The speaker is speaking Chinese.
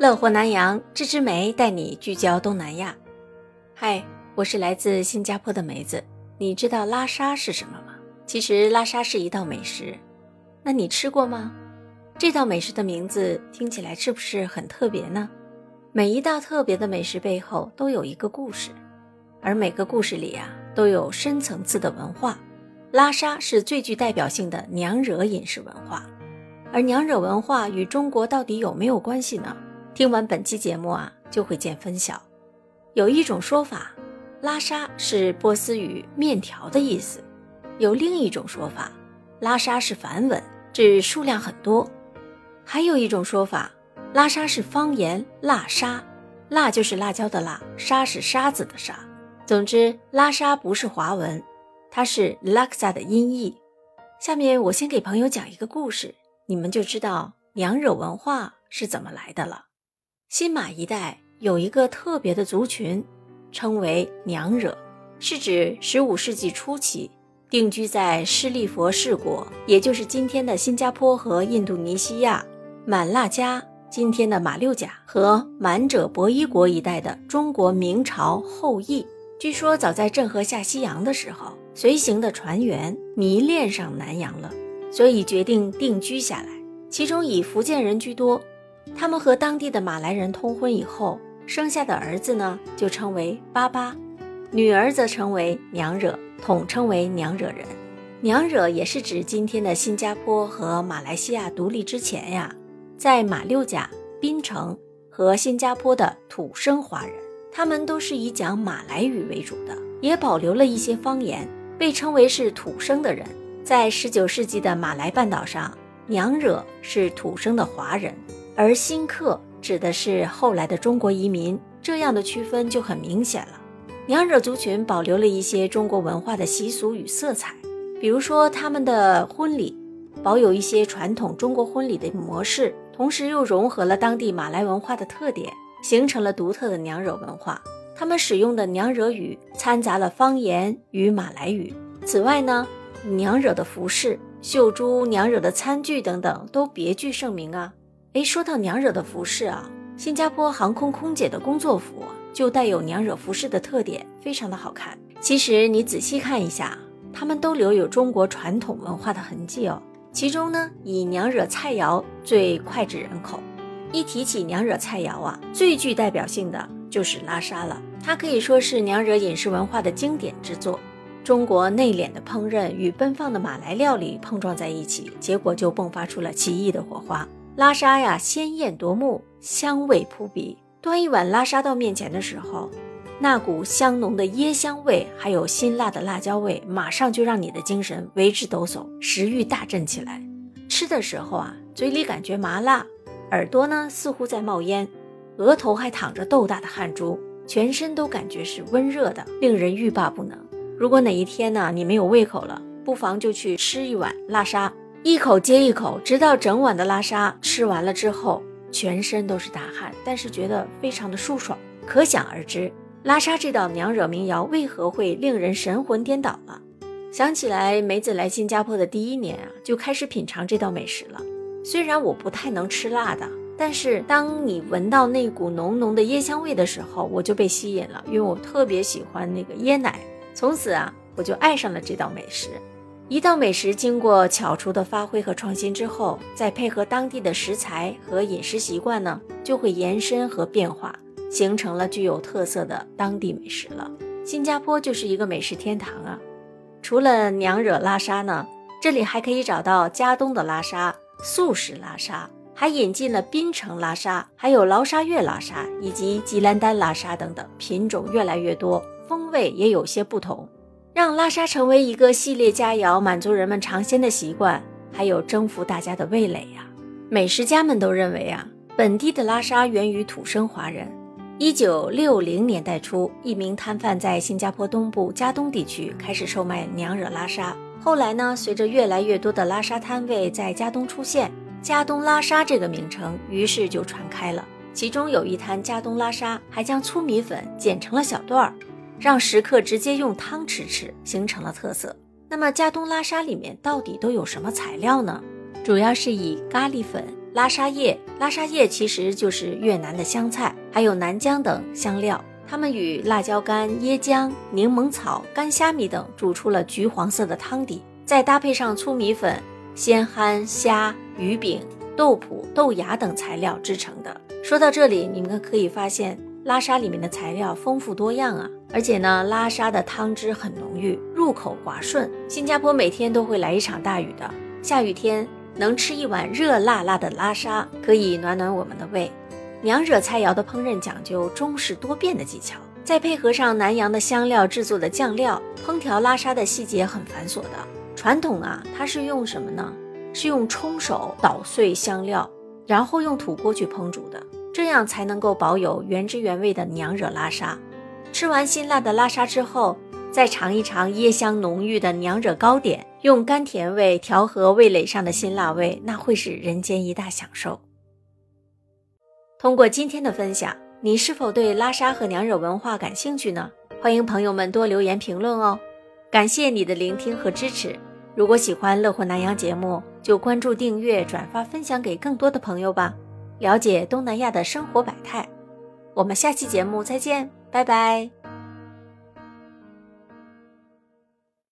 乐活南洋，芝芝梅带你聚焦东南亚。嗨，我是来自新加坡的梅子。你知道拉沙是什么吗？其实拉沙是一道美食，那你吃过吗？这道美食的名字听起来是不是很特别呢？每一道特别的美食背后都有一个故事，而每个故事里啊都有深层次的文化。拉沙是最具代表性的娘惹饮食文化，而娘惹文化与中国到底有没有关系呢？听完本期节目啊，就会见分晓。有一种说法，拉沙是波斯语“面条”的意思；有另一种说法，拉沙是梵文，指数量很多；还有一种说法，拉沙是方言“辣沙”，辣就是辣椒的辣，沙是沙子的沙。总之，拉沙不是华文。它是拉萨的音译。下面我先给朋友讲一个故事，你们就知道娘惹文化是怎么来的了。新马一带有一个特别的族群，称为娘惹，是指15世纪初期定居在施利佛士国，也就是今天的新加坡和印度尼西亚、满腊加（今天的马六甲）和满者伯夷国一带的中国明朝后裔。据说早在郑和下西洋的时候。随行的船员迷恋上南洋了，所以决定定居下来。其中以福建人居多，他们和当地的马来人通婚以后，生下的儿子呢就称为巴巴，女儿则称为娘惹，统称为娘惹人。娘惹也是指今天的新加坡和马来西亚独立之前呀，在马六甲、槟城和新加坡的土生华人，他们都是以讲马来语为主的，也保留了一些方言。被称为是土生的人，在十九世纪的马来半岛上，娘惹是土生的华人，而新客指的是后来的中国移民。这样的区分就很明显了。娘惹族群保留了一些中国文化的习俗与色彩，比如说他们的婚礼保有一些传统中国婚礼的模式，同时又融合了当地马来文化的特点，形成了独特的娘惹文化。他们使用的娘惹语掺杂了方言与马来语。此外呢，娘惹的服饰、绣珠、娘惹的餐具等等都别具盛名啊。诶，说到娘惹的服饰啊，新加坡航空空姐的工作服就带有娘惹服饰的特点，非常的好看。其实你仔细看一下，他们都留有中国传统文化的痕迹哦。其中呢，以娘惹菜肴最脍炙人口。一提起娘惹菜肴啊，最具代表性的。就是拉沙了，它可以说是娘惹饮食文化的经典之作。中国内敛的烹饪与奔放的马来料理碰撞在一起，结果就迸发出了奇异的火花。拉沙呀，鲜艳夺目，香味扑鼻。端一碗拉沙到面前的时候，那股香浓的椰香味，还有辛辣的辣椒味，马上就让你的精神为之抖擞，食欲大振起来。吃的时候啊，嘴里感觉麻辣，耳朵呢似乎在冒烟。额头还淌着豆大的汗珠，全身都感觉是温热的，令人欲罢不能。如果哪一天呢，你没有胃口了，不妨就去吃一碗拉沙，一口接一口，直到整碗的拉沙吃完了之后，全身都是大汗，但是觉得非常的舒爽。可想而知，拉沙这道娘惹民谣为何会令人神魂颠倒了。想起来梅子来新加坡的第一年啊，就开始品尝这道美食了。虽然我不太能吃辣的。但是当你闻到那股浓浓的椰香味的时候，我就被吸引了，因为我特别喜欢那个椰奶。从此啊，我就爱上了这道美食。一道美食经过巧厨的发挥和创新之后，再配合当地的食材和饮食习惯呢，就会延伸和变化，形成了具有特色的当地美食了。新加坡就是一个美食天堂啊！除了娘惹拉沙呢，这里还可以找到加东的拉沙、素食拉沙。还引进了槟城拉沙，还有劳沙月拉沙以及吉兰丹拉沙等等，品种越来越多，风味也有些不同，让拉沙成为一个系列佳肴，满足人们尝鲜的习惯，还有征服大家的味蕾呀。美食家们都认为啊，本地的拉沙源于土生华人。一九六零年代初，一名摊贩在新加坡东部加东地区开始售卖娘惹拉沙，后来呢，随着越来越多的拉沙摊位在加东出现。加东拉沙这个名称于是就传开了，其中有一摊加东拉沙还将粗米粉剪成了小段儿，让食客直接用汤匙吃，形成了特色。那么加东拉沙里面到底都有什么材料呢？主要是以咖喱粉、拉沙叶，拉沙叶其实就是越南的香菜，还有南姜等香料，它们与辣椒干、椰浆、柠檬草、干虾米等煮出了橘黄色的汤底，再搭配上粗米粉、鲜憨虾、鱼饼、豆脯、豆芽等材料制成的。说到这里，你们可以发现拉沙里面的材料丰富多样啊，而且呢，拉沙的汤汁很浓郁，入口滑顺。新加坡每天都会来一场大雨的，下雨天。能吃一碗热辣辣的拉沙，可以暖暖我们的胃。娘惹菜肴的烹饪讲究中式多变的技巧，再配合上南洋的香料制作的酱料，烹调拉沙的细节很繁琐的。传统啊，它是用什么呢？是用冲手捣碎香料，然后用土锅去烹煮的，这样才能够保有原汁原味的娘惹拉沙。吃完辛辣的拉沙之后。再尝一尝椰香浓郁的娘惹糕点，用甘甜味调和味蕾上的辛辣味，那会是人间一大享受。通过今天的分享，你是否对拉沙和娘惹文化感兴趣呢？欢迎朋友们多留言评论哦。感谢你的聆听和支持。如果喜欢乐活南洋节目，就关注、订阅、转发、分享给更多的朋友吧。了解东南亚的生活百态。我们下期节目再见，拜拜。